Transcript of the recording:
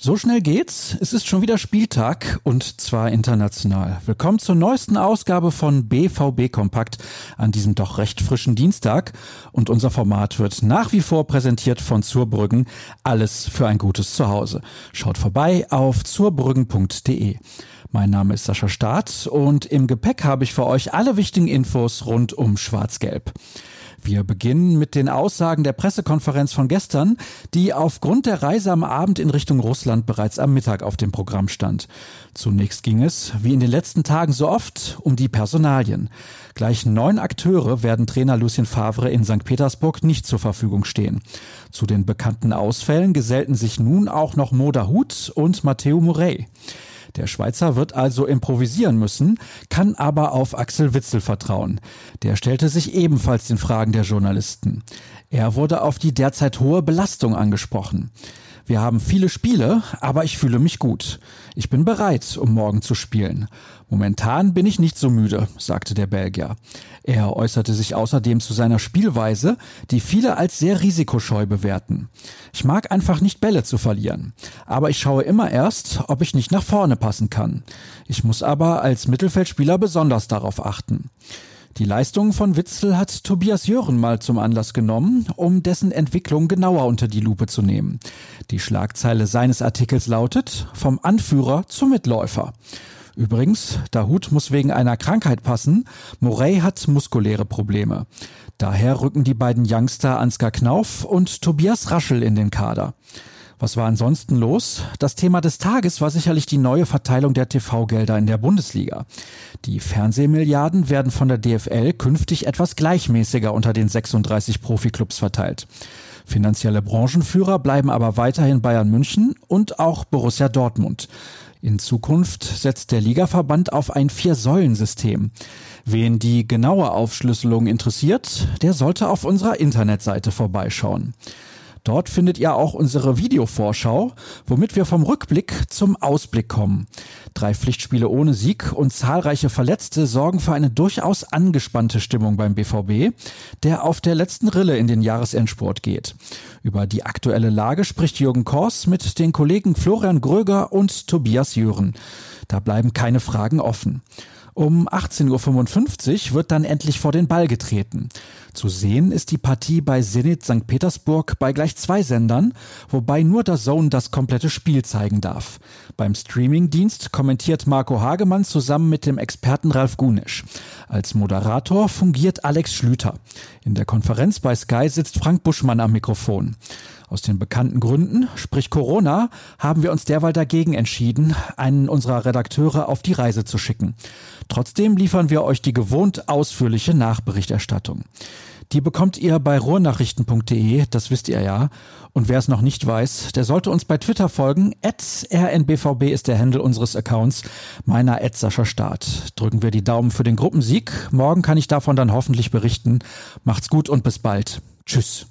So schnell geht's. Es ist schon wieder Spieltag und zwar international. Willkommen zur neuesten Ausgabe von BVB Kompakt an diesem doch recht frischen Dienstag. Und unser Format wird nach wie vor präsentiert von Zurbrüggen. Alles für ein gutes Zuhause. Schaut vorbei auf zurbrüggen.de. Mein Name ist Sascha Staat und im Gepäck habe ich für euch alle wichtigen Infos rund um Schwarz-Gelb. Wir beginnen mit den Aussagen der Pressekonferenz von gestern, die aufgrund der Reise am Abend in Richtung Russland bereits am Mittag auf dem Programm stand. Zunächst ging es, wie in den letzten Tagen so oft, um die Personalien. Gleich neun Akteure werden Trainer Lucien Favre in St. Petersburg nicht zur Verfügung stehen. Zu den bekannten Ausfällen gesellten sich nun auch noch Moda Hut und Matteo Murray. Der Schweizer wird also improvisieren müssen, kann aber auf Axel Witzel vertrauen. Der stellte sich ebenfalls den Fragen der Journalisten. Er wurde auf die derzeit hohe Belastung angesprochen. Wir haben viele Spiele, aber ich fühle mich gut. Ich bin bereit, um morgen zu spielen. Momentan bin ich nicht so müde, sagte der Belgier. Er äußerte sich außerdem zu seiner Spielweise, die viele als sehr risikoscheu bewerten. Ich mag einfach nicht Bälle zu verlieren. Aber ich schaue immer erst, ob ich nicht nach vorne passen kann. Ich muss aber als Mittelfeldspieler besonders darauf achten. Die Leistungen von Witzel hat Tobias Jören mal zum Anlass genommen, um dessen Entwicklung genauer unter die Lupe zu nehmen. Die Schlagzeile seines Artikels lautet Vom Anführer zum Mitläufer. Übrigens, Dahut muss wegen einer Krankheit passen. Morey hat muskuläre Probleme. Daher rücken die beiden Youngster Ansgar Knauf und Tobias Raschel in den Kader. Was war ansonsten los? Das Thema des Tages war sicherlich die neue Verteilung der TV-Gelder in der Bundesliga. Die Fernsehmilliarden werden von der DFL künftig etwas gleichmäßiger unter den 36 Profiklubs verteilt. Finanzielle Branchenführer bleiben aber weiterhin Bayern München und auch Borussia Dortmund. In Zukunft setzt der Ligaverband auf ein Vier-Säulen-System. Wen die genaue Aufschlüsselung interessiert, der sollte auf unserer Internetseite vorbeischauen. Dort findet ihr auch unsere Videovorschau, womit wir vom Rückblick zum Ausblick kommen. Drei Pflichtspiele ohne Sieg und zahlreiche Verletzte sorgen für eine durchaus angespannte Stimmung beim BVB, der auf der letzten Rille in den Jahresendsport geht. Über die aktuelle Lage spricht Jürgen Kors mit den Kollegen Florian Gröger und Tobias Jören. Da bleiben keine Fragen offen. Um 18.55 Uhr wird dann endlich vor den Ball getreten. Zu sehen ist die Partie bei Zenit St. Petersburg bei gleich zwei Sendern, wobei nur der Zone das komplette Spiel zeigen darf. Beim Streamingdienst kommentiert Marco Hagemann zusammen mit dem Experten Ralf Gunisch. Als Moderator fungiert Alex Schlüter. In der Konferenz bei Sky sitzt Frank Buschmann am Mikrofon. Aus den bekannten Gründen, sprich Corona, haben wir uns derweil dagegen entschieden, einen unserer Redakteure auf die Reise zu schicken. Trotzdem liefern wir euch die gewohnt ausführliche Nachberichterstattung. Die bekommt ihr bei ruhrnachrichten.de, das wisst ihr ja. Und wer es noch nicht weiß, der sollte uns bei Twitter folgen. rnbvb ist der Handle unseres Accounts, meiner Sascha Start. Drücken wir die Daumen für den Gruppensieg. Morgen kann ich davon dann hoffentlich berichten. Macht's gut und bis bald. Tschüss.